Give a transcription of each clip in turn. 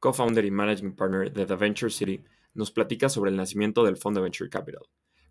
co-founder y managing partner de The Venture City, nos platica sobre el nacimiento del fondo Venture Capital,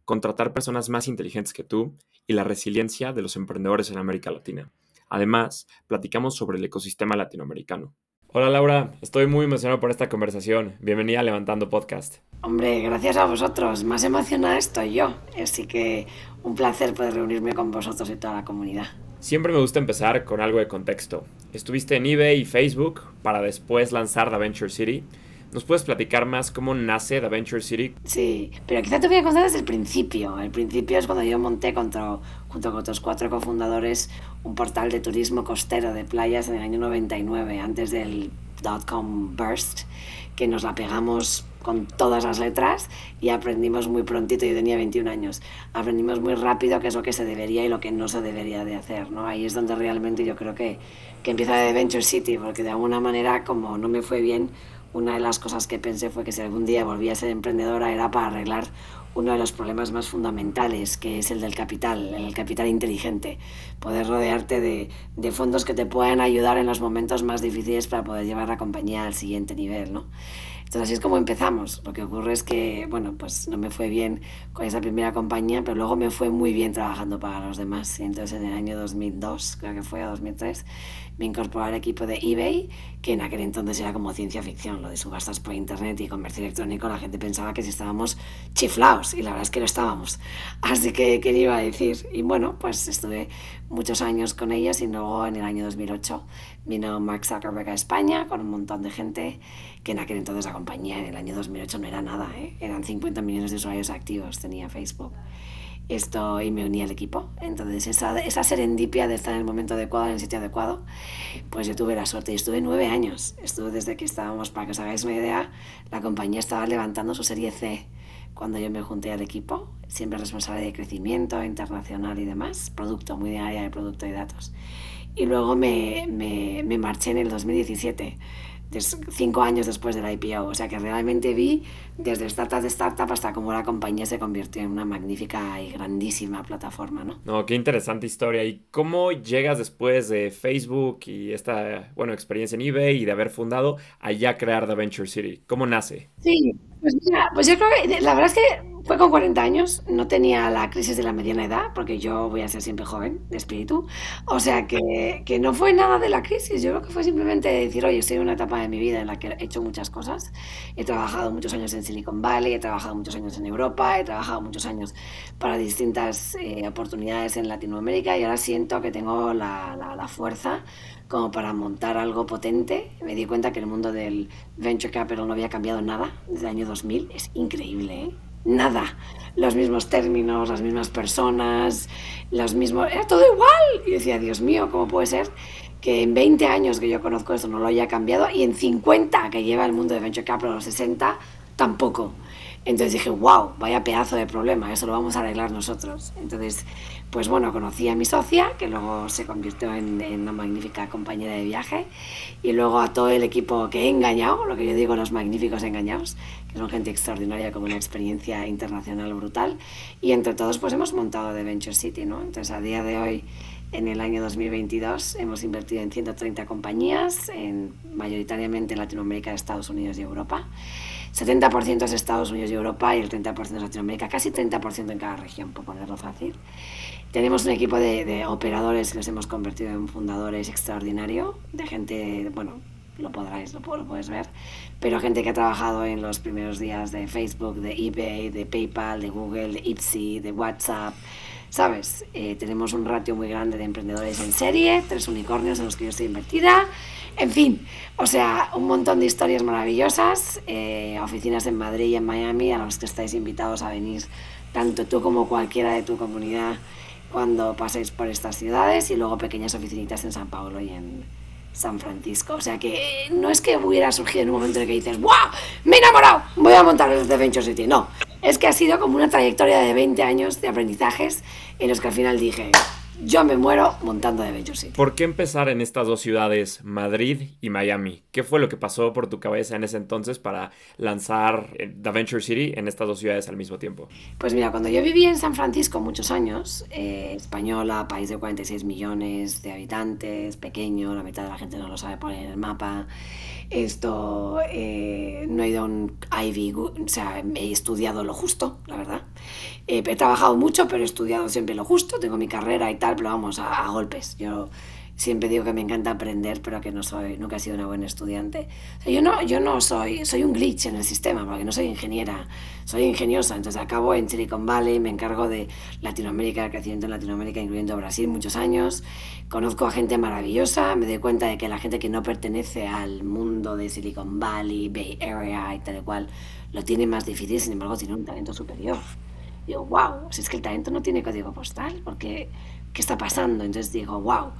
contratar personas más inteligentes que tú y la resiliencia de los emprendedores en América Latina. Además, platicamos sobre el ecosistema latinoamericano. Hola Laura, estoy muy emocionado por esta conversación. Bienvenida a Levantando Podcast. Hombre, gracias a vosotros. Más emocionada estoy yo. Así que un placer poder reunirme con vosotros y toda la comunidad. Siempre me gusta empezar con algo de contexto. Estuviste en eBay y Facebook para después lanzar The Venture City. ¿Nos puedes platicar más cómo nace The Venture City? Sí, pero quizá te voy a contar desde el principio. El principio es cuando yo monté junto con otros cuatro cofundadores un portal de turismo costero de playas en el año 99, antes del dot-com burst, que nos la pegamos con todas las letras y aprendimos muy prontito, yo tenía 21 años, aprendimos muy rápido qué es lo que se debería y lo que no se debería de hacer, ¿no? Ahí es donde realmente yo creo que, que empieza de Venture City, porque de alguna manera como no me fue bien, una de las cosas que pensé fue que si algún día volvía a ser emprendedora era para arreglar uno de los problemas más fundamentales, que es el del capital, el capital inteligente. Poder rodearte de, fondos que te puedan ayudar en los momentos más difíciles para poder llevar la compañía al siguiente nivel, ¿no? Entonces así es como empezamos. Lo que ocurre es que, bueno, pues no me fue bien con esa primera compañía, pero luego me fue muy bien trabajando para los demás. Y entonces en el año 2002, creo que fue, a 2003, me incorporé al equipo de eBay, que en aquel entonces era como ciencia ficción, lo de subastas por internet y comercio electrónico. La gente pensaba que si estábamos chiflados y la verdad es que lo estábamos. Así que, ¿qué iba a decir? Y bueno, pues estuve muchos años con ellas y luego en el año 2008 vino Mark Zuckerberg a España con un montón de gente que en aquel entonces la compañía en el año 2008 no era nada, ¿eh? eran 50 millones de usuarios activos, tenía Facebook. Esto y me uní al equipo. Entonces, esa, esa serendipia de estar en el momento adecuado, en el sitio adecuado, pues yo tuve la suerte y estuve nueve años. Estuve desde que estábamos, para que os hagáis una idea, la compañía estaba levantando su serie C cuando yo me junté al equipo, siempre responsable de crecimiento internacional y demás, producto, muy de área de producto y datos. Y luego me, me, me marché en el 2017 cinco años después del IPO. O sea que realmente vi desde startup de startup hasta cómo la compañía se convirtió en una magnífica y grandísima plataforma, ¿no? No, qué interesante historia. ¿Y cómo llegas después de Facebook y esta, bueno, experiencia en eBay y de haber fundado allá a crear The Venture City? ¿Cómo nace? Sí, pues mira, pues yo creo que la verdad es que fue con 40 años, no tenía la crisis de la mediana edad, porque yo voy a ser siempre joven de espíritu. O sea que, que, no fue nada de la crisis, yo creo que fue simplemente decir, oye, estoy en una etapa de mi vida en la que he hecho muchas cosas. He trabajado muchos años en Silicon Valley, he trabajado muchos años en Europa, he trabajado muchos años para distintas eh, oportunidades en Latinoamérica y ahora siento que tengo la, la, la fuerza como para montar algo potente. Me di cuenta que el mundo del venture capital no había cambiado nada desde el año 2000. Es increíble, ¿eh? nada. Los mismos términos, las mismas personas, los mismos... Era todo igual. Y decía, Dios mío, ¿cómo puede ser que en 20 años que yo conozco esto no lo haya cambiado y en 50 que lleva el mundo de Venture Capital, los 60, tampoco? Entonces dije, wow, vaya pedazo de problema, eso lo vamos a arreglar nosotros. Entonces, pues bueno, conocí a mi socia, que luego se convirtió en, una magnífica compañera de viaje, y luego a todo el equipo que he engañado, lo que yo digo, los magníficos engañados, que son gente extraordinaria con una experiencia internacional brutal, y entre todos pues hemos montado The Venture City, ¿no? Entonces a día de hoy en el año 2022 hemos invertido en 130 compañías, en, mayoritariamente en Latinoamérica, Estados Unidos y Europa. 70% es Estados Unidos y Europa y el 30% es Latinoamérica, casi 30% en cada región, por ponerlo fácil. Tenemos un equipo de, operadores que los hemos convertido en fundadores extraordinario, de gente, bueno, lo podráis, lo, lo puedes ver, pero gente que ha trabajado en los primeros días de Facebook, de eBay, de PayPal, de Google, de Etsy, de WhatsApp, ¿sabes? Eh, tenemos un ratio muy grande de emprendedores en serie, tres unicornios en los que yo estoy invertida, en fin, o sea, un montón de historias maravillosas, eh, oficinas en Madrid y en Miami a los que estáis invitados a venir, tanto tú como cualquiera de tu comunidad, cuando paséis por estas ciudades, y luego pequeñas oficinitas en San Paulo y en San Francisco. O sea que no es que hubiera surgido en un momento en el que dices, ¡guau! ¡Me he enamorado! Voy a montar el The Venture City. No, es que ha sido como una trayectoria de 20 años de aprendizajes en los que al final dije, yo me muero montando de Venture City. ¿Por qué empezar en estas dos ciudades, Madrid y Miami? ¿Qué fue lo que pasó por tu cabeza en ese entonces para lanzar eh, The Venture City en estas dos ciudades al mismo tiempo? Pues mira, cuando yo viví en San Francisco muchos años, eh, española, país de 46 millones de habitantes, pequeño, la mitad de la gente no lo sabe poner en el mapa. Esto, eh, no he ido a un Ivy, o sea, he estudiado lo justo, la verdad. he trabajado mucho, pero he estudiado siempre lo justo, tengo mi carrera y tal, pero vamos, a, a golpes. Yo siempre digo que me encanta aprender, pero que no soy, nunca he sido una buena estudiante. Yo no, yo no soy, soy un glitch en el sistema, porque no soy ingeniera, soy ingeniosa. Entonces acabo en Silicon Valley, me encargo de Latinoamérica, crecimiento en Latinoamérica, incluyendo Brasil, muchos años. Conozco a gente maravillosa, me doy cuenta de que la gente que no pertenece al mundo de Silicon Valley, Bay Area y tal y cual, lo tiene más difícil, sin embargo tiene un talento superior. Digo, wow, si es que el talento no tiene código postal, porque ¿qué está pasando? Entonces digo, wow,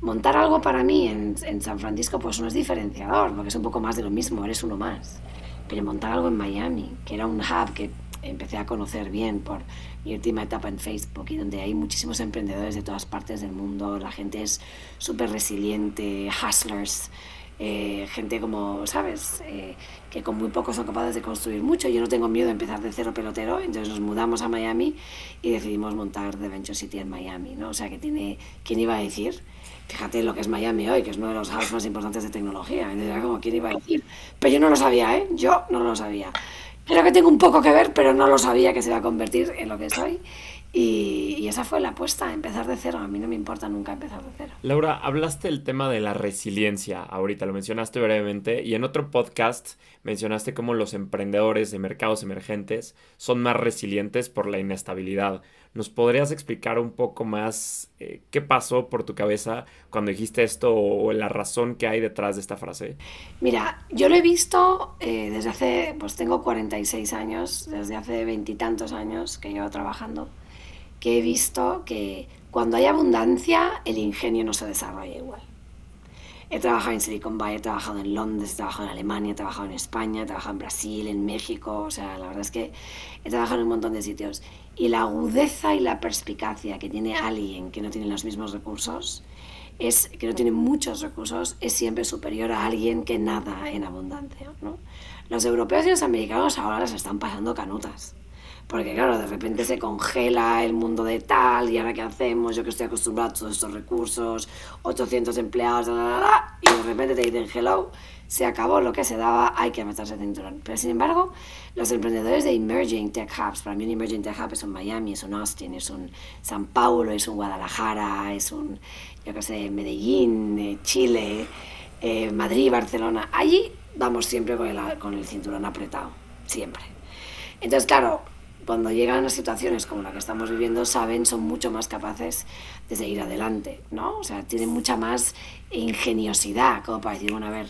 montar algo para mí en, en, San Francisco pues no es diferenciador, porque es un poco más de lo mismo, eres uno más. Pero montar algo en Miami, que era un hub que empecé a conocer bien por mi última etapa en Facebook y donde hay muchísimos emprendedores de todas partes del mundo, la gente es súper resiliente, hustlers, eh, gente como, ¿sabes? Eh, que con muy poco son capaces de construir mucho. Yo no tengo miedo de empezar de cero pelotero, entonces nos mudamos a Miami y decidimos montar The Venture City en Miami, ¿no? O sea que tiene, ¿quién iba a decir? Fíjate lo que es Miami hoy, que es uno de los hubs más importantes de tecnología. Era como, ¿quién iba a decir? Pero yo no lo sabía, ¿eh? Yo no lo sabía. Creo que tengo un poco que ver, pero no lo sabía que se iba a convertir en lo que soy. Y, y, esa fue la apuesta, empezar de cero. A mí no me importa nunca empezar de cero. Laura, hablaste del tema de la resiliencia ahorita, lo mencionaste brevemente, y en otro podcast mencionaste cómo los emprendedores de mercados emergentes son más resilientes por la inestabilidad. ¿Nos podrías explicar un poco más eh, qué pasó por tu cabeza cuando dijiste esto o, la razón que hay detrás de esta frase? Mira, yo lo he visto eh, desde hace, pues tengo 46 años, desde hace veintitantos años que llevo trabajando que he visto que cuando hay abundancia, el ingenio no se desarrolla igual. He trabajado en Silicon Valley, he trabajado en Londres, he trabajado en Alemania, he trabajado en España, he trabajado en Brasil, en México, o sea, la verdad es que he trabajado en un montón de sitios. Y la agudeza y la perspicacia que tiene alguien que no tiene los mismos recursos, es, que no tiene muchos recursos, es siempre superior a alguien que nada en abundancia. ¿no? Los europeos y los americanos ahora les están pasando canutas porque claro, de repente se congela el mundo de tal, y ahora qué hacemos, yo que estoy acostumbrado a todos estos recursos, 800 empleados, y de repente te dicen hello, se acabó lo que se daba, hay que meterse el cinturón. Pero sin embargo, los emprendedores de Emerging Tech Hubs, para mí un Emerging Tech Hub es un Miami, es un Austin, es un San Paulo, es un Guadalajara, es un, yo qué sé, Medellín, eh, Chile, eh, Madrid, Barcelona. Allí vamos siempre con el, con el cinturón apretado, siempre. Entonces, claro, cuando llegan a situaciones como la que estamos viviendo, saben, son mucho más capaces de seguir adelante, ¿no? O sea, tienen mucha más ingeniosidad, como para decir, bueno, a ver,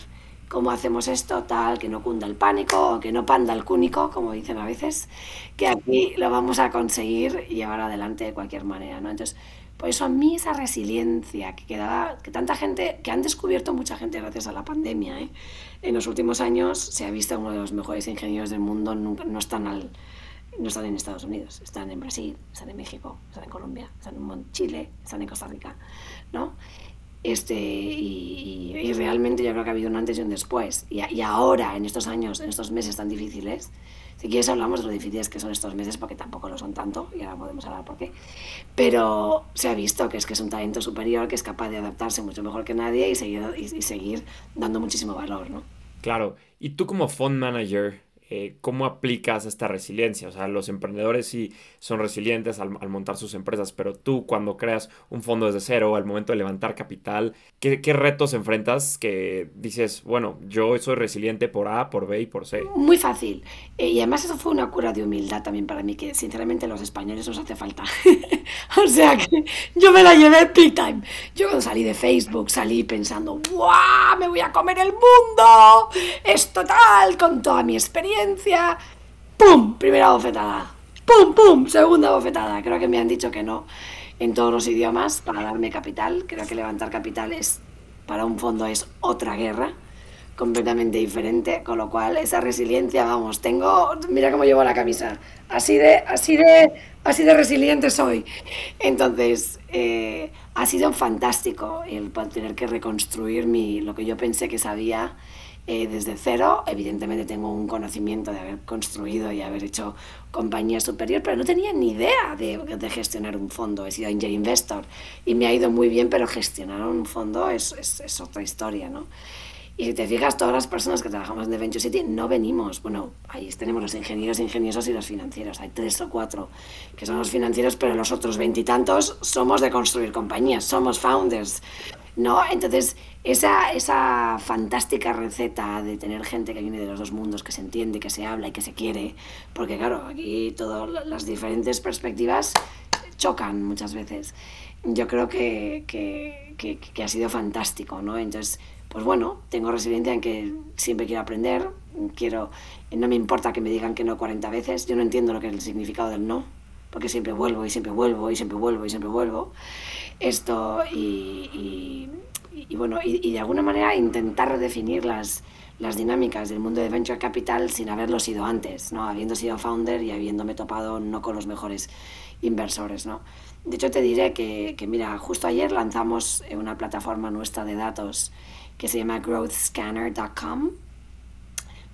¿cómo hacemos esto? Tal, que no cunda el pánico, que no panda el cúnico, como dicen a veces, que aquí lo vamos a conseguir llevar adelante de cualquier manera, ¿no? Entonces, por eso a mí esa resiliencia que quedaba, que tanta gente, que han descubierto mucha gente gracias a la pandemia, ¿eh? en los últimos años se ha visto uno de los mejores ingenieros del mundo, no, no están al no están en Estados Unidos, están en Brasil, están en México, están en Colombia, están en Chile, están en Costa Rica, ¿no? Este, y, y, realmente yo creo que ha habido un antes y un después. Y, y, ahora, en estos años, en estos meses tan difíciles, si quieres hablamos de lo difíciles que son estos meses, porque tampoco lo son tanto, y ahora podemos hablar por qué. Pero se ha visto que es que es un talento superior, que es capaz de adaptarse mucho mejor que nadie y seguir, y, y seguir dando muchísimo valor, ¿no? Claro. Y tú como fund manager, eh, cómo aplicas esta resiliencia. O sea, los emprendedores sí son resilientes al, montar sus empresas, pero tú cuando creas un fondo desde cero, al momento de levantar capital, ¿qué, retos enfrentas que dices, bueno, yo soy resiliente por A, por B y por C? Muy fácil. Eh, y además eso fue una cura de humildad también para mí, que sinceramente los españoles nos hace falta. o sea que yo me la llevé big time. Yo cuando salí de Facebook salí pensando, ¡guau! Me voy a comer el mundo. Es total, con toda mi experiencia ¡Pum! Primera bofetada. ¡Pum, pum! Segunda bofetada. Creo que me han dicho que no en todos los idiomas para darme capital. Creo que levantar capital es para un fondo es otra guerra completamente diferente, con lo cual esa resiliencia, vamos, tengo, mira cómo llevo la camisa, así de, así de, así de resiliente soy. Entonces, eh, ha sido fantástico el tener que reconstruir mi, lo que yo pensé que sabía eh, desde cero. Evidentemente tengo un conocimiento de haber construido y haber hecho compañía superior, pero no tenía ni idea de, de gestionar un fondo. He sido angel investor y me ha ido muy bien, pero gestionar un fondo es, es, es otra historia, ¿no? Y si te fijas, todas las personas que trabajamos en The Venture City no venimos. Bueno, ahí tenemos los ingenieros, ingeniosos y los financieros. Hay tres o cuatro que son los financieros, pero los otros veintitantos somos de construir compañías, somos founders. ¿No? Entonces, esa, esa fantástica receta de tener gente que viene de los dos mundos, que se entiende, que se habla y que se quiere, porque claro, aquí todas las diferentes perspectivas chocan muchas veces. Yo creo que, que, que, ha sido fantástico, ¿no? Entonces, pues bueno, tengo resiliencia en que siempre quiero aprender, quiero, no me importa que me digan que no 40 veces, yo no entiendo lo que es el significado del no, porque siempre vuelvo y siempre vuelvo y siempre vuelvo y siempre vuelvo. Esto y, bueno, y, de alguna manera intentar redefinir las, las dinámicas del mundo de venture capital sin haberlo sido antes, ¿no? habiendo sido founder y habiéndome topado no con los mejores inversores. ¿no? De hecho, te diré que, que mira, justo ayer lanzamos una plataforma nuestra de datos que se llama growthscanner.com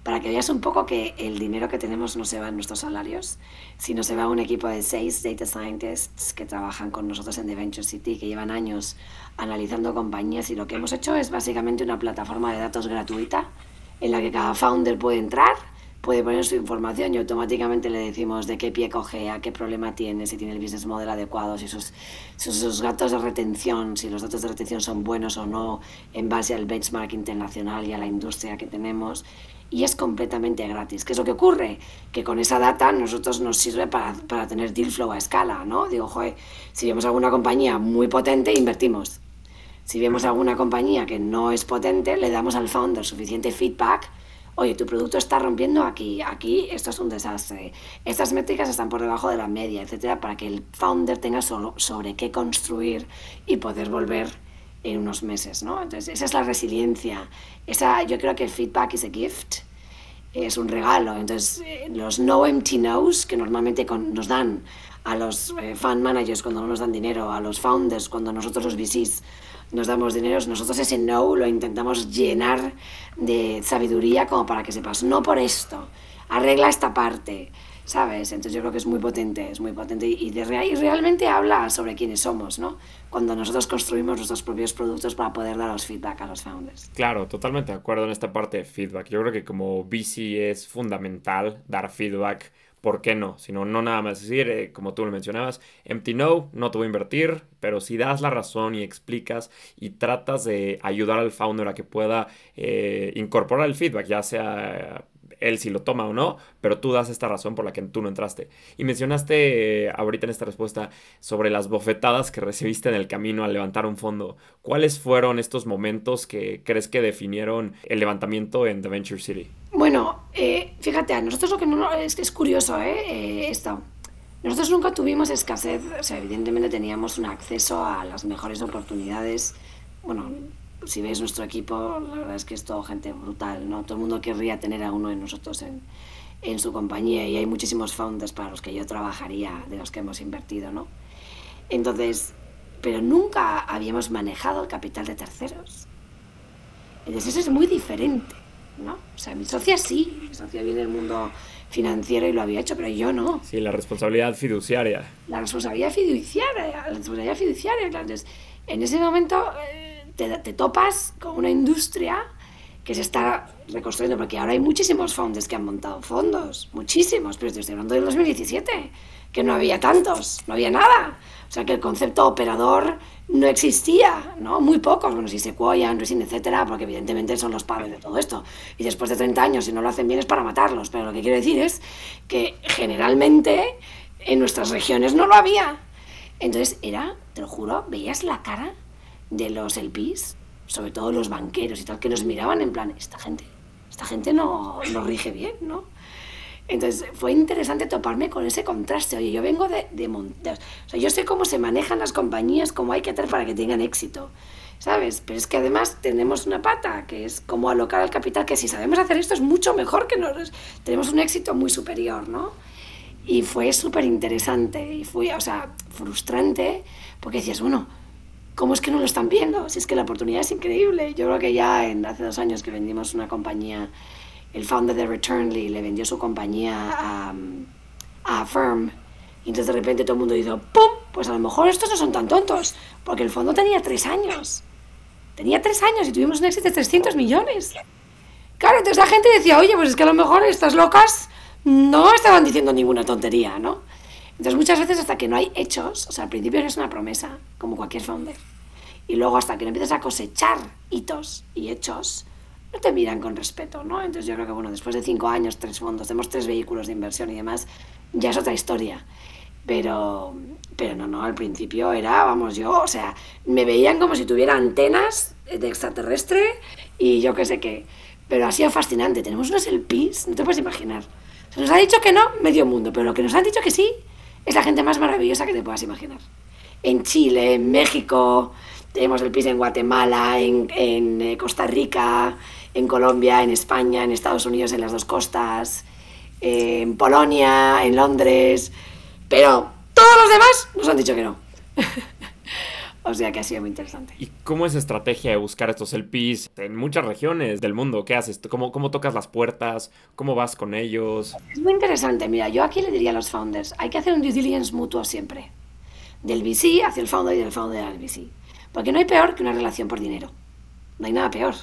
para que veas un poco que el dinero que tenemos no se va en nuestros salarios, sino se va a un equipo de seis data scientists que trabajan con nosotros en The Venture City, que llevan años analizando compañías y lo que hemos hecho es básicamente una plataforma de datos gratuita en la que cada founder puede entrar puede poner su información y automáticamente le decimos de qué pie coge, a qué problema tiene, si tiene el business model adecuado, si sus, sus, datos de retención, si los datos de retención son buenos o no, en base al benchmark internacional y a la industria que tenemos. Y es completamente gratis. ¿Qué es lo que ocurre? Que con esa data nosotros nos sirve para, para tener deal flow a escala, ¿no? Digo, joder, si vemos alguna compañía muy potente, invertimos. Si vemos alguna compañía que no es potente, le damos al founder suficiente feedback oye, tu producto está rompiendo aquí, aquí esto es un desastre, estas métricas están por debajo de la media, etcétera, para que el founder tenga solo sobre qué construir y poder volver en unos meses, ¿no? Entonces, esa es la resiliencia. Esa, yo creo que el feedback is a gift, es un regalo. Entonces, eh, los no empty no's que normalmente nos dan a los eh, fan managers cuando no nos dan dinero, a los founders cuando nosotros los VCs nos damos dinero, nosotros ese no lo intentamos llenar de sabiduría como para que sepas, no por esto, arregla esta parte, ¿sabes? Entonces yo creo que es muy potente, es muy potente y, y realmente habla sobre quiénes somos, ¿no? Cuando nosotros construimos nuestros propios productos para poder dar los feedback a los founders. Claro, totalmente de acuerdo en esta parte de feedback. Yo creo que como VC es fundamental dar feedback ¿por qué no? Sino no nada más decir, eh, como tú lo mencionabas, empty no, no te voy a invertir, pero si das la razón y explicas y tratas de ayudar al founder a que pueda eh, incorporar el feedback, ya sea él si lo toma o no, pero tú das esta razón por la que tú no entraste. Y mencionaste eh, ahorita en esta respuesta sobre las bofetadas que recibiste en el camino al levantar un fondo. ¿Cuáles fueron estos momentos que crees que definieron el levantamiento en The Venture City? Bueno, eh, fíjate, a nosotros lo que no es es curioso, ¿eh? eh esto. Nosotros nunca tuvimos escasez, o sea, evidentemente teníamos un acceso a las mejores oportunidades. Bueno, si veis nuestro equipo, la verdad es que es todo gente brutal, ¿no? Todo el mundo querría tener a uno de nosotros en, en su compañía y hay muchísimos founders para los que yo trabajaría, de los que hemos invertido, ¿no? Entonces, pero nunca habíamos manejado el capital de terceros. Entonces eso es muy diferente, ¿no? O sea, mi socia sí, mi socia viene del mundo financiero y lo había hecho, pero yo no. Sí, la responsabilidad fiduciaria. La responsabilidad fiduciaria, la responsabilidad fiduciaria. Entonces, en ese momento... Eh, te, topas con una industria que se está reconstruyendo, porque ahora hay muchísimos fondos que han montado fondos, muchísimos, pero estoy hablando del 2017, que no había tantos, no había nada. O sea que el concepto operador no existía, ¿no? Muy pocos, bueno, si Sequoia, Andreessen, etcétera, porque evidentemente son los padres de todo esto. Y después de 30 años, si no lo hacen bien, es para matarlos. Pero lo que quiero decir es que generalmente en nuestras regiones no lo había. Entonces era, te lo juro, veías la cara de los LPs, sobre todo los banqueros y tal, que nos miraban en plan, esta gente, esta gente no, no rige bien, ¿no? Entonces fue interesante toparme con ese contraste. Oye, yo vengo de, de o sea, yo sé cómo se manejan las compañías, cómo hay que hacer para que tengan éxito. ¿sabes? Pero es que además tenemos una pata, que es como alocar el capital, que si sabemos hacer esto es mucho mejor que nos... Tenemos un éxito muy superior, ¿no? Y fue súper interesante y fue, o sea, frustrante, porque decías, bueno, ¿cómo es que no lo están viendo? Si es que la oportunidad es increíble. Yo creo que ya hace dos años que vendimos una compañía, el founder de Returnly le vendió su compañía a, a Firm, y entonces de repente todo el mundo dijo, ¡pum! Pues a lo mejor estos no son tan tontos, porque el fondo tenía tres años. Tenía tres años y tuvimos un éxito de 300 millones. Claro, entonces la gente decía, oye, pues es que a lo mejor estas locas no estaban diciendo ninguna tontería, ¿no? Entonces muchas veces hasta que no hay hechos, o sea, al principio es una promesa, como cualquier founder, y luego hasta que no empiezas a cosechar hitos y hechos, no te miran con respeto, ¿no? Entonces yo creo que, bueno, después de cinco años, tres fondos, tenemos tres vehículos de inversión y demás, ya es otra historia. Pero, pero no, no, al principio era, vamos, yo, o sea, me veían como si tuviera antenas de extraterrestre y yo qué sé qué. Pero ha sido fascinante. Tenemos unos LPs, no te puedes imaginar. Se nos ha dicho que no, medio mundo, pero lo que nos han dicho que sí es la gente más maravillosa que te puedas imaginar. En Chile, en México, tenemos el PIS en Guatemala, en, en eh, Costa Rica, en Colombia, en España, en Estados Unidos, en las dos costas, en Polonia, en Londres. Pero todos los demás nos han dicho que no. o sea que ha sido muy interesante. ¿Y cómo es estrategia de buscar estos LPs en muchas regiones del mundo? ¿Qué haces? ¿Cómo, ¿Cómo tocas las puertas? ¿Cómo vas con ellos? Es muy interesante. Mira, yo aquí le diría a los founders, hay que hacer un due diligence mutuo siempre. Del VC hacia el founder y del founder al VC. Porque no hay peor que una relación por dinero. No hay nada peor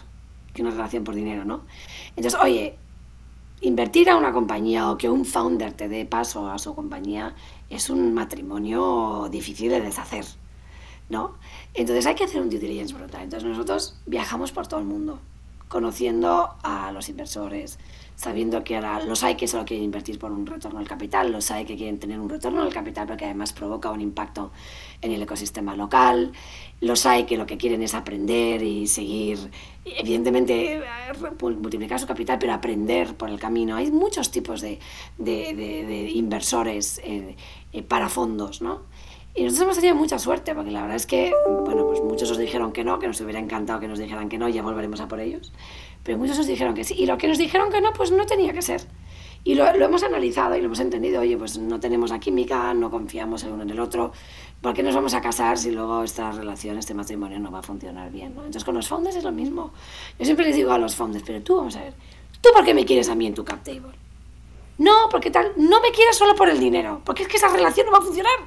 que una relación por dinero, ¿no? Entonces, oye, invertir a una compañía o que un founder te dé paso a su compañía es un matrimonio difícil de deshacer, ¿no? Entonces hay que hacer un due diligence brutal. Entonces nosotros viajamos por todo el mundo, conociendo a los inversores, sabiendo que los hay que solo quieren invertir por un retorno al capital, los hay que quieren tener un retorno al capital porque además provoca un impacto en el ecosistema local, los hay que lo que quieren es aprender y seguir, evidentemente multiplicar su capital, pero aprender por el camino. Hay muchos tipos de, inversores eh, eh, para fondos, ¿no? Y nosotros hemos tenido mucha suerte, porque la verdad es que, bueno, pues muchos nos dijeron que no, que nos hubiera encantado que nos dijeran que no, y ya volveremos a por ellos. Pero muchos nos dijeron que sí. Y lo que nos dijeron que no, pues no tenía que ser. Y lo, lo, hemos analizado y lo hemos entendido. Oye, pues no tenemos la química, no confiamos el uno en el otro. ¿Por qué nos vamos a casar si luego esta relación, este matrimonio no va a funcionar bien? ¿no? Entonces con los fondos es lo mismo. Yo siempre les digo a los fondos, pero tú, vamos a ver, ¿tú por qué me quieres a mí en tu cap table? No, porque tal, no me quieres solo por el dinero, porque es que esa relación no va a funcionar.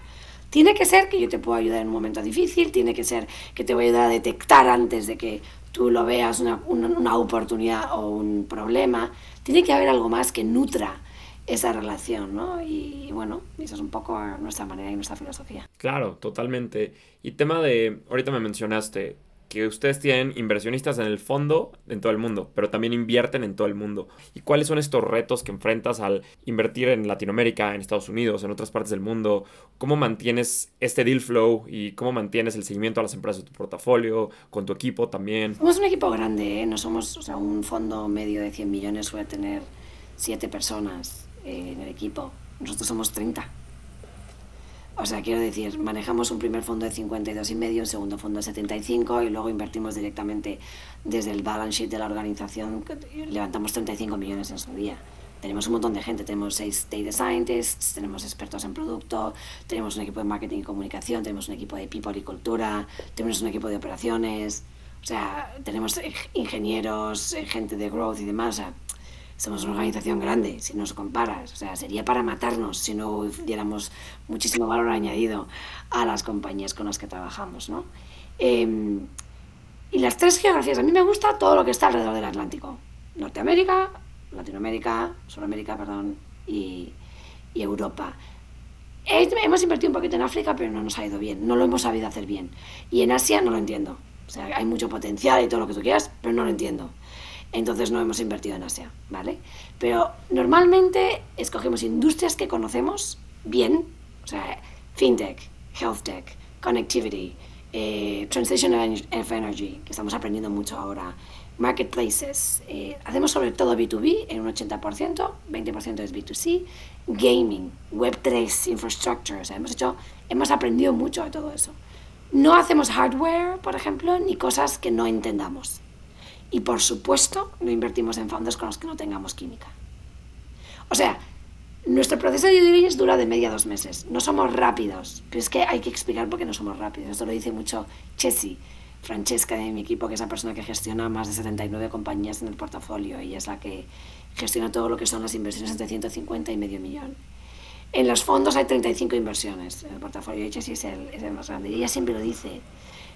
Tiene que ser que yo te puedo ayudar en un momento difícil, tiene que ser que te voy a ayudar a detectar antes de que tú lo veas una, una, oportunidad o un problema, tiene que haber algo más que nutra esa relación, ¿no? Y, bueno, eso es un poco nuestra manera y nuestra filosofía. Claro, totalmente. Y tema de, ahorita me mencionaste, que ustedes tienen inversionistas en el fondo en todo el mundo, pero también invierten en todo el mundo. ¿Y cuáles son estos retos que enfrentas al invertir en Latinoamérica, en Estados Unidos, en otras partes del mundo? ¿Cómo mantienes este deal flow y cómo mantienes el seguimiento a las empresas de tu portafolio, con tu equipo también? Somos un equipo grande, ¿eh? no somos o sea, un fondo medio de 100 millones, suele tener 7 personas en el equipo. Nosotros somos 30. O sea, quiero decir, manejamos un primer fondo de 52 y medio, un segundo fondo de 75 y luego invertimos directamente desde el balance sheet de la organización, levantamos 35 millones en su día. Tenemos un montón de gente, tenemos seis data scientists, tenemos expertos en producto, tenemos un equipo de marketing y comunicación, tenemos un equipo de people y cultura, tenemos un equipo de operaciones, o sea, tenemos ingenieros, gente de growth y demás. Somos una organización grande, si nos comparas. O sea, sería para matarnos si no diéramos muchísimo valor añadido a las compañías con las que trabajamos, ¿no? Em, y las tres geografías, a mí me gusta todo lo que está alrededor del Atlántico. Norteamérica, Latinoamérica, Sudamérica, perdón, y, y Europa. Hemos invertido un poquito en África, pero no nos ha ido bien, no lo hemos sabido hacer bien. Y en Asia no lo entiendo. O sea, hay mucho potencial y todo lo que tú quieras, pero no lo entiendo entonces no hemos invertido en Asia, ¿vale? Pero normalmente escogemos industrias que conocemos bien, o sea, fintech, health tech, connectivity, eh, of energy, que estamos aprendiendo mucho ahora, marketplaces, eh, hacemos sobre todo B2B en un 80%, 20% es B2C, gaming, Web3, infrastructure, o sea, hemos hecho, hemos aprendido mucho de todo eso. No hacemos hardware, por ejemplo, ni cosas que no entendamos. Y por supuesto, no invertimos en fondos con los que no tengamos química. O sea, nuestro proceso de due dura de media a dos meses. No somos rápidos, pero es que hay que explicar por qué no somos rápidos. Esto lo dice mucho Chessy, Francesca de mi equipo, que es la persona que gestiona más de 79 compañías en el portafolio. y es la que gestiona todo lo que son las inversiones entre 150 y medio millón. En los fondos hay 35 inversiones. En el portafolio de Chessy es el, es el más grande. Y ella siempre lo dice.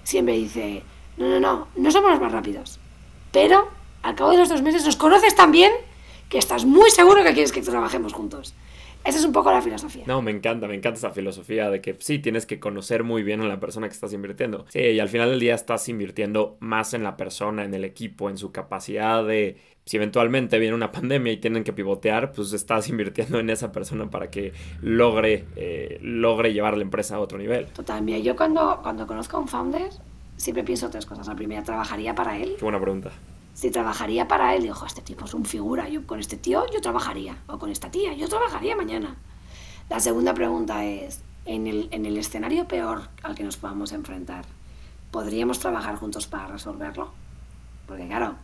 Siempre dice, no, no, no, no somos los más rápidos. Pero al cabo de los dos meses nos conoces tan bien que estás muy seguro que quieres que trabajemos juntos. Esa es un poco la filosofía. No, me encanta, me encanta esa filosofía de que sí, tienes que conocer muy bien a la persona que estás invirtiendo. Sí, y al final del día estás invirtiendo más en la persona, en el equipo, en su capacidad de, si eventualmente viene una pandemia y tienen que pivotear, pues estás invirtiendo en esa persona para que logre, eh, logre llevar la empresa a otro nivel. Total, mira, yo cuando, cuando conozco a un founder, siempre pienso tres cosas. La primera, trabajaría para él. Qué buena pregunta si trabajaría para él, digo, este tipo es un figura, yo con este tío yo trabajaría, o con esta tía, yo trabajaría mañana. La segunda pregunta es, en el, en el escenario peor al que nos podamos enfrentar, ¿podríamos trabajar juntos para resolverlo? Porque claro,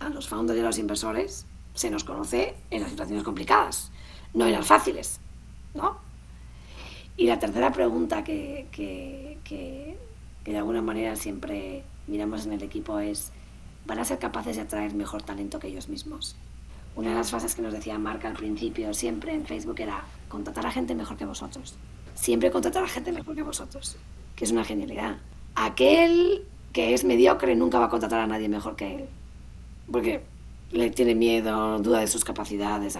a los founders y a los inversores se nos conoce en las situaciones complicadas, no en las fáciles, ¿no? Y la tercera pregunta que, que, que, que de alguna manera siempre miramos en el equipo es, van a ser capaces de atraer mejor talento que ellos mismos. Una de las frases que nos decía Marca al principio, siempre en Facebook, era contratar a gente mejor que vosotros. Siempre contratar a gente mejor que vosotros, que es una genialidad. Aquel que es mediocre nunca va a contratar a nadie mejor que él, porque le tiene miedo, duda de sus capacidades.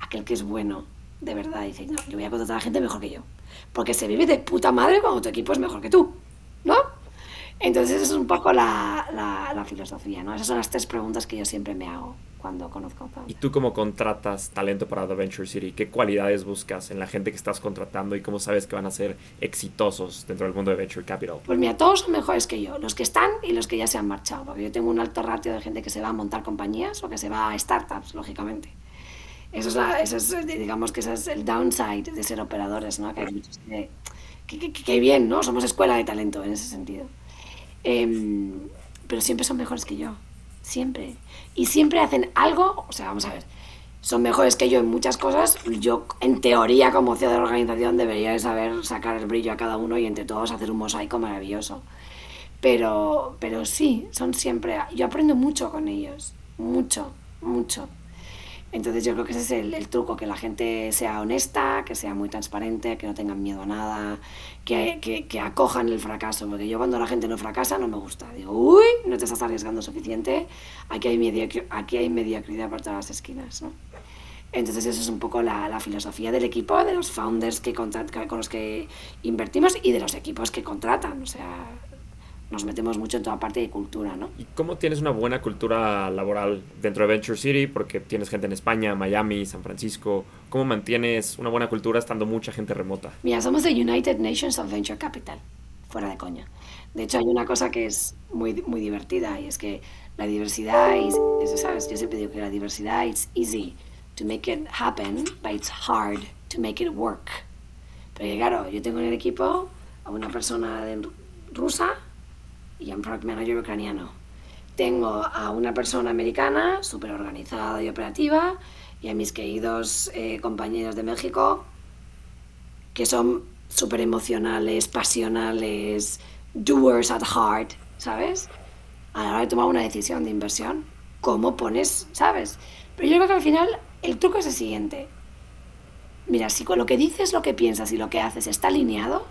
Aquel que es bueno, de verdad, dice, no, yo voy a contratar a gente mejor que yo, porque se vive de puta madre cuando tu equipo es mejor que tú, ¿no? Entonces, es un poco la, la, filosofía, ¿no? Esas son las tres preguntas que yo siempre me hago cuando conozco a ¿Y tú cómo contratas talento para The Venture City? ¿Qué cualidades buscas en la gente que estás contratando y cómo sabes que van a ser exitosos dentro del mundo de Venture Capital? Pues mira, todos son mejores que yo, los que están y los que ya se han marchado, porque yo tengo un alto ratio de gente que se va a montar compañías o que se va a startups, lógicamente. Eso es, eso es digamos que ese es el downside de ser operadores, ¿no? Que hay muchos que, que bien, ¿no? Somos escuela de talento en ese sentido. Em, pero siempre son mejores que yo, siempre. Y siempre hacen algo, o sea, vamos a ver, son mejores que yo en muchas cosas. Yo, en teoría, como CEO de la organización, debería saber sacar el brillo a cada uno y entre todos hacer un mosaico maravilloso. Pero, pero sí, son siempre... Yo aprendo mucho con ellos, mucho, mucho. Entonces yo creo que ese es el, truco, que la gente sea honesta, que sea muy transparente, que no tengan miedo a nada, que, que, acojan el fracaso, porque yo cuando la gente no fracasa no me gusta. Digo, uy, no te estás arriesgando suficiente, aquí hay, aquí hay mediocridad por todas las esquinas. ¿no? Entonces esa es un poco la, la, filosofía del equipo, de los founders que con los que invertimos y de los equipos que contratan. O sea, nos metemos mucho en toda parte de cultura, ¿no? ¿Y cómo tienes una buena cultura laboral dentro de Venture City? Porque tienes gente en España, Miami, San Francisco. ¿Cómo mantienes una buena cultura estando mucha gente remota? Mira, somos the United Nations of Venture Capital, fuera de coña. De hecho, hay una cosa que es muy, muy divertida y es que la diversidad, eso sabes, yo siempre digo que la diversidad es easy to make it happen, but it's hard to make it work. Pero claro, yo tengo en el equipo a una persona de rusa, y un product manager ucraniano. Tengo a una persona americana, súper organizada y operativa, y a mis queridos eh, compañeros de México, que son súper emocionales, pasionales, doers at heart, ¿sabes? A la hora de tomar una decisión de inversión, ¿cómo pones, ¿sabes? Pero yo creo que al final el truco es el siguiente. Mira, si con lo que dices, lo que piensas y lo que haces está alineado,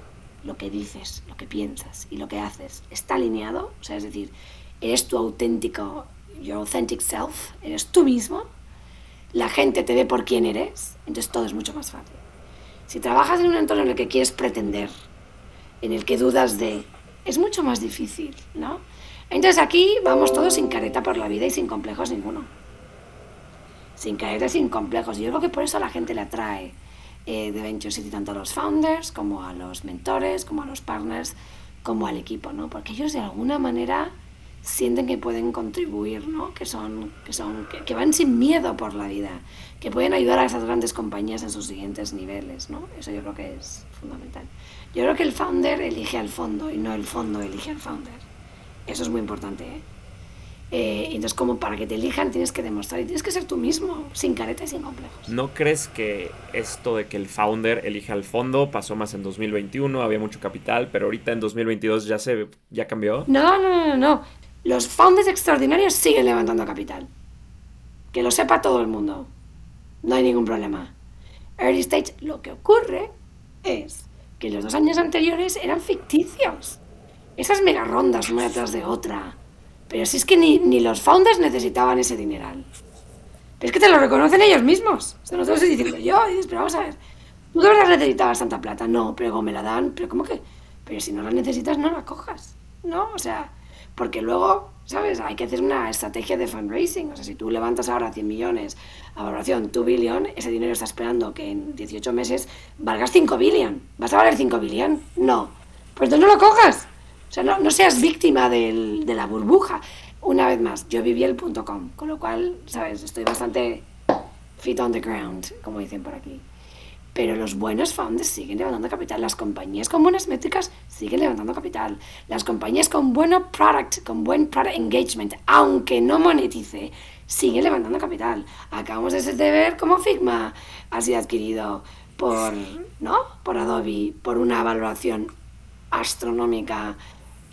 lo que dices, lo que piensas y lo que haces está alineado, o sea, es decir, eres tu auténtico, your authentic self, eres tú mismo, la gente te ve por quién eres, entonces todo es mucho más fácil. Si trabajas en un entorno en el que quieres pretender, en el que dudas de, es mucho más difícil, ¿no? Entonces aquí vamos todos sin careta por la vida y sin complejos ninguno. Sin careta sin complejos. Y yo creo que por eso a la gente le atrae eh, de Venture City, tanto a los founders como a los mentores, como a los partners, como al equipo, ¿no? Porque ellos de alguna manera sienten que pueden contribuir, ¿no? que, son, que, son, que, van sin miedo por la vida, que pueden ayudar a esas grandes compañías en sus siguientes niveles. ¿no? Eso yo creo que es fundamental. Yo creo que el founder elige al fondo y no el fondo elige al founder. Eso es muy importante. ¿eh? Eh, entonces, como para que te elijan, tienes que demostrar y tienes que ser tú mismo, sin caretas y sin complejos. ¿No crees que esto de que el founder elija al fondo pasó más en 2021? Había mucho capital, pero ahorita en 2022 ya se ya cambió. No, no, no, no. Los founders extraordinarios siguen levantando capital. Que lo sepa todo el mundo. No hay ningún problema. Early stage, lo que ocurre es que los dos años anteriores eran ficticios. Esas mega rondas una detrás de otra pero si es que ni, ni los founders necesitaban ese dineral. Pero es que te lo reconocen ellos mismos. O sea, no te lo estoy diciendo yo. Y dices, pero vamos a ver. ¿Tú de verdad necesitabas tanta plata? No, pero me la dan. Pero ¿cómo que? Pero si no la necesitas, no la cojas. ¿No? O sea, porque luego, ¿sabes? Hay que hacer una estrategia de fundraising. O sea, si tú levantas ahora 100 millones a valoración, 2 billion, ese dinero está esperando que en 18 meses valgas 5 billion. ¿Vas a valer 5 billion? No. Pues entonces no lo cojas. Sea, no, seas víctima de la burbuja. Una vez más, yo viví el punto com, con lo cual, ¿sabes? Estoy bastante feet on the ground, como dicen por aquí. Pero los buenos founders siguen levantando capital. Las compañías con buenas métricas siguen levantando capital. Las compañías con bueno product, con buen product engagement, aunque no monetice, siguen levantando capital. Acabamos de ver cómo Figma ha sido adquirido por, ¿no? por Adobe por una valoración astronómica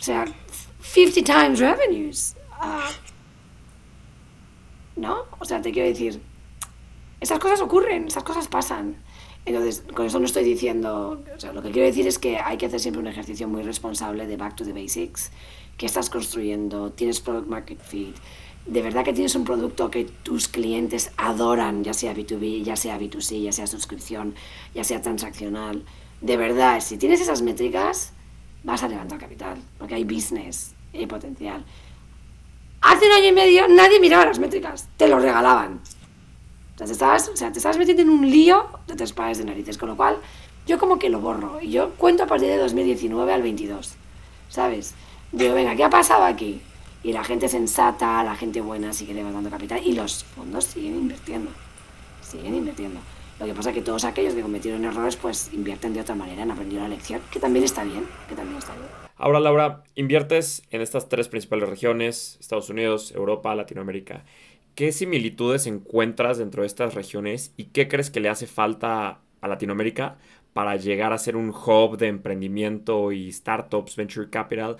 50 times revenues. Ah, ¿No? O sea, te quiero decir, esas cosas ocurren, esas cosas pasan. Entonces, con eso no estoy diciendo, o sea, lo que quiero decir es que hay que hacer siempre un ejercicio muy responsable de back to the basics, que estás construyendo, tienes product market fit, de verdad que tienes un producto que tus clientes adoran, ya sea B2B, ya sea B2C, ya sea suscripción, ya sea transaccional. De verdad, si tienes esas métricas, vas a levantar capital, porque hay business y potencial. Hace un año y medio nadie miraba las métricas, te lo regalaban. O sea, te estabas, o sea, te estabas metiendo en un lío de tres pares de narices, con lo cual yo como que lo borro. Y yo cuento a partir de 2019 al 22, ¿sabes? Digo, venga, ¿qué ha pasado aquí? Y la gente sensata, la gente buena sigue levantando capital y los fondos siguen invirtiendo. Siguen invirtiendo. Lo que pasa es que todos aquellos que cometieron errores pues invierten de otra manera, han aprendido la lección, que también está bien, que también está bien. Ahora, Laura, inviertes en estas tres principales regiones, Estados Unidos, Europa, Latinoamérica. ¿Qué similitudes encuentras dentro de estas regiones y qué crees que le hace falta a Latinoamérica para llegar a ser un hub de emprendimiento y startups, venture capital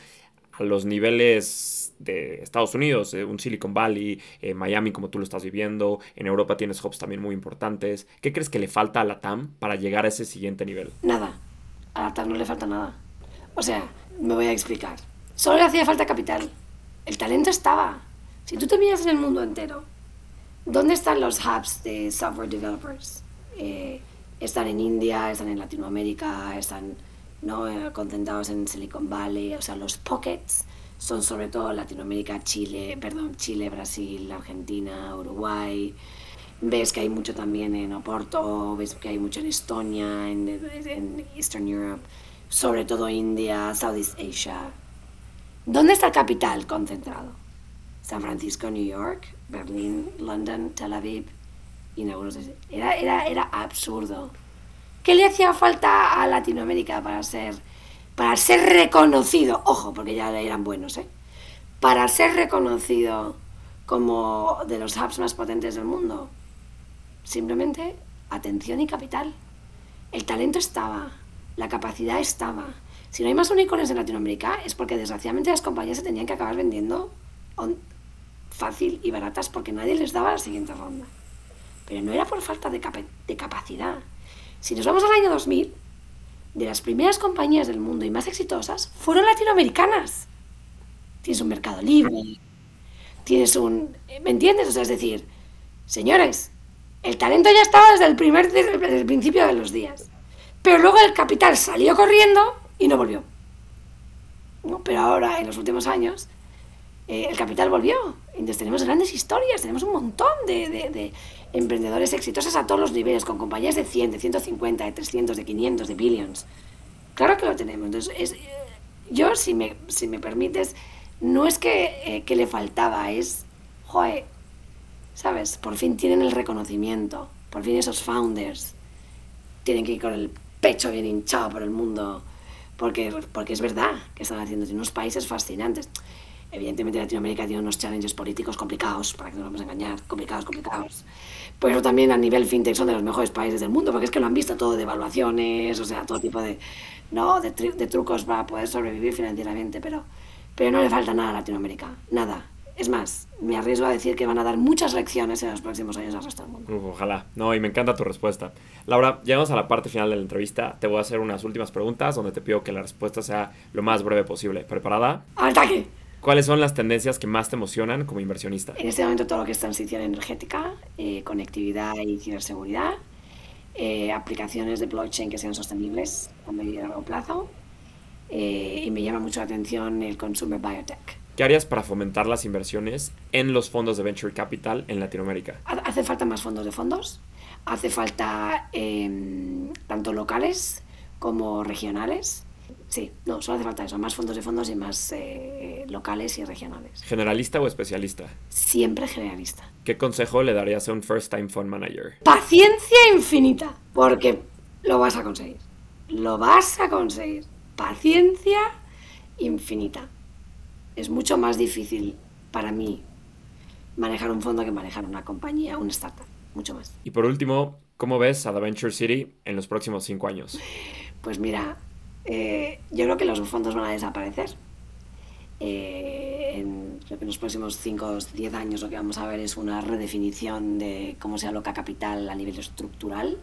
a los niveles de Estados Unidos, un Silicon Valley, eh, Miami como tú lo estás viviendo, en Europa tienes hubs también muy importantes. ¿Qué crees que le falta a la TAM para llegar a ese siguiente nivel? Nada, a la TAM no le falta nada. O sea, me voy a explicar. Solo le hacía falta capital. El talento estaba. Si tú te miras en el mundo entero, ¿dónde están los hubs de software developers? Eh, están en India, están en Latinoamérica, están ¿no? Concentrados en Silicon Valley, o sea, los pockets son sobre todo Latinoamérica, Chile, perdón, Chile, Brasil, Argentina, Uruguay. Ves que hay mucho también en Oporto, ves que hay mucho en Estonia, en, en Eastern Europe, sobre todo India, Southeast Asia. ¿Dónde está el capital concentrado? San Francisco, New York, Berlín, London, Tel Aviv. Y era, era, era absurdo. ¿Qué le hacía falta a Latinoamérica para ser, para ser reconocido? Ojo, porque ya eran buenos, ¿eh? Para ser reconocido como de los hubs más potentes del mundo. Simplemente atención y capital. El talento estaba, la capacidad estaba. Si no hay más unicornios en Latinoamérica es porque desgraciadamente las compañías se tenían que acabar vendiendo fácil y baratas porque nadie les daba la siguiente ronda. Pero no era por falta de, de capacidad, si nos vamos al año 2000, de las primeras compañías del mundo y más exitosas fueron latinoamericanas. Tienes un mercado libre, tienes un... ¿Me entiendes? O sea, es decir, señores, el talento ya estaba desde el, primer, desde el principio de los días. Pero luego el capital salió corriendo y no volvió. ¿No? Pero ahora, en los últimos años, eh, el capital volvió. Entonces tenemos grandes historias, tenemos un montón de, emprendedores exitosos a todos los niveles, con compañías de 100, de 150, de 300, de 500, de billions. Claro que lo tenemos. Entonces, es, yo, si me, si me permites, no es que, eh, que le faltaba, es, joder, ¿sabes? Por fin tienen el reconocimiento, por fin esos founders tienen que ir con el pecho bien hinchado por el mundo, porque, porque es verdad que están haciendo, unos países fascinantes. Evidentemente Latinoamérica tiene unos challenges políticos complicados, para que no nos vamos a engañar, complicados, complicados. Pero también a nivel fintech son de los mejores países del mundo, porque es que lo han visto todo de evaluaciones, o sea, todo tipo de, ¿no? de, de trucos para poder sobrevivir financieramente, pero, pero no le falta nada a Latinoamérica, nada. Es más, me arriesgo a decir que van a dar muchas lecciones en los próximos años al resto del mundo. ojalá. No, y me encanta tu respuesta. Laura, llegamos a la parte final de la entrevista. Te voy a hacer unas últimas preguntas donde te pido que la respuesta sea lo más breve posible. ¿Preparada? ¡Ataque! ¿Cuáles son las tendencias que más te emocionan como inversionista? En este momento todo lo que es transición energética, eh, conectividad y ciberseguridad, eh, aplicaciones de blockchain que sean sostenibles a medio y largo plazo, eh, y me llama mucho la atención el consumer biotech. ¿Qué harías para fomentar las inversiones en los fondos de Venture Capital en Latinoamérica? Hace falta más fondos de fondos, hace falta em, tanto locales como regionales. Sí, no, solo hace falta eso, más fondos de fondos y más eh, locales y regionales. ¿Generalista o especialista? Siempre generalista. ¿Qué consejo le darías a un first time fund manager? Paciencia infinita, porque lo vas a conseguir. Lo vas a conseguir. Paciencia infinita es mucho más difícil para mí manejar un fondo que manejar una compañía, un startup, mucho más. Y por último, ¿cómo ves a The Venture City en los próximos cinco años? Pues mira, eh, yo creo que los fondos van a desaparecer. Eh, en, en, los próximos 5 o 10 años lo que vamos a ver es una redefinición de cómo se aloca capital a nivel estructural.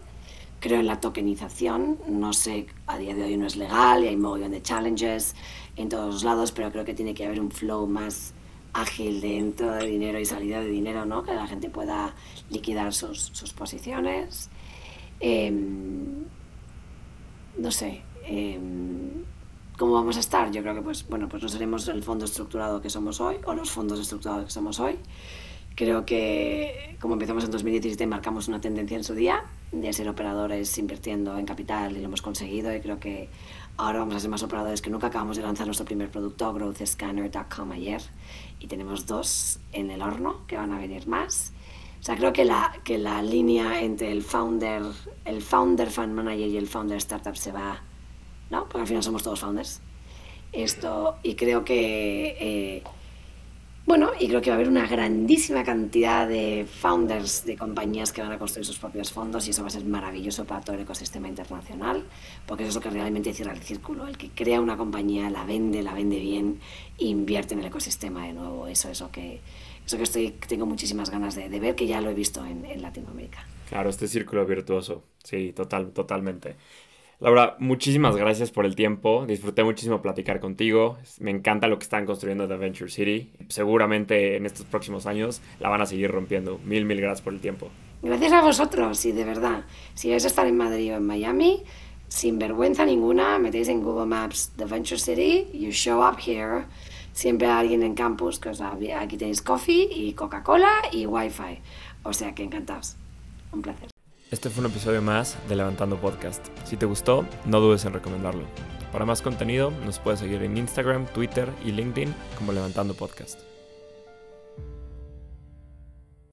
Creo en la tokenización, no sé, a día de hoy no es legal y hay montón de challenges en todos lados, pero creo que tiene que haber un flow más ágil de entrada de dinero y salida de dinero, ¿no? Que la gente pueda liquidar sus, sus posiciones. Eh, no sé. Eh, ¿Cómo vamos a estar? Yo creo que pues, bueno, pues no seremos el fondo estructurado que somos hoy o los fondos estructurados que somos hoy. Creo que como empezamos en 2017 marcamos una tendencia en su día de ser operadores invirtiendo en capital y lo hemos conseguido y creo que ahora vamos a ser más operadores que nunca. Acabamos de lanzar nuestro primer producto, growthscanner.com ayer y tenemos dos en el horno que van a venir más. O sea, creo que la, que la línea entre el founder, el founder fund manager y el founder startup se va, ¿no? Porque al final somos todos founders. Esto, y creo que eh, bueno, y creo que va a haber una grandísima cantidad de founders de compañías que van a construir sus propios fondos y eso va a ser maravilloso para todo el ecosistema internacional, porque eso es lo que realmente cierra el círculo. El que crea una compañía, la vende, la vende bien, e invierte en el ecosistema de nuevo. Eso es lo que, eso que estoy, tengo muchísimas ganas de, ver, que ya lo he visto en, en Latinoamérica. Claro, este círculo virtuoso, sí, total, totalmente. Laura, muchísimas gracias por el tiempo. Disfruté muchísimo platicar contigo. Me encanta lo que están construyendo The Venture City. Seguramente en estos próximos años la van a seguir rompiendo. Mil, mil gracias por el tiempo. Gracias a vosotros y de verdad, si vais a estar en Madrid o en Miami, sin vergüenza ninguna, metéis en Google Maps The Venture City, you show up here. Siempre hay alguien en campus que os aquí tenéis coffee y Coca-Cola y Wi-Fi. O sea que encantados. Un placer. Este fue un episodio más de Levantando Podcast. Si te gustó, no dudes en recomendarlo. Para más contenido, nos puedes seguir en Instagram, Twitter y LinkedIn como Levantando Podcast.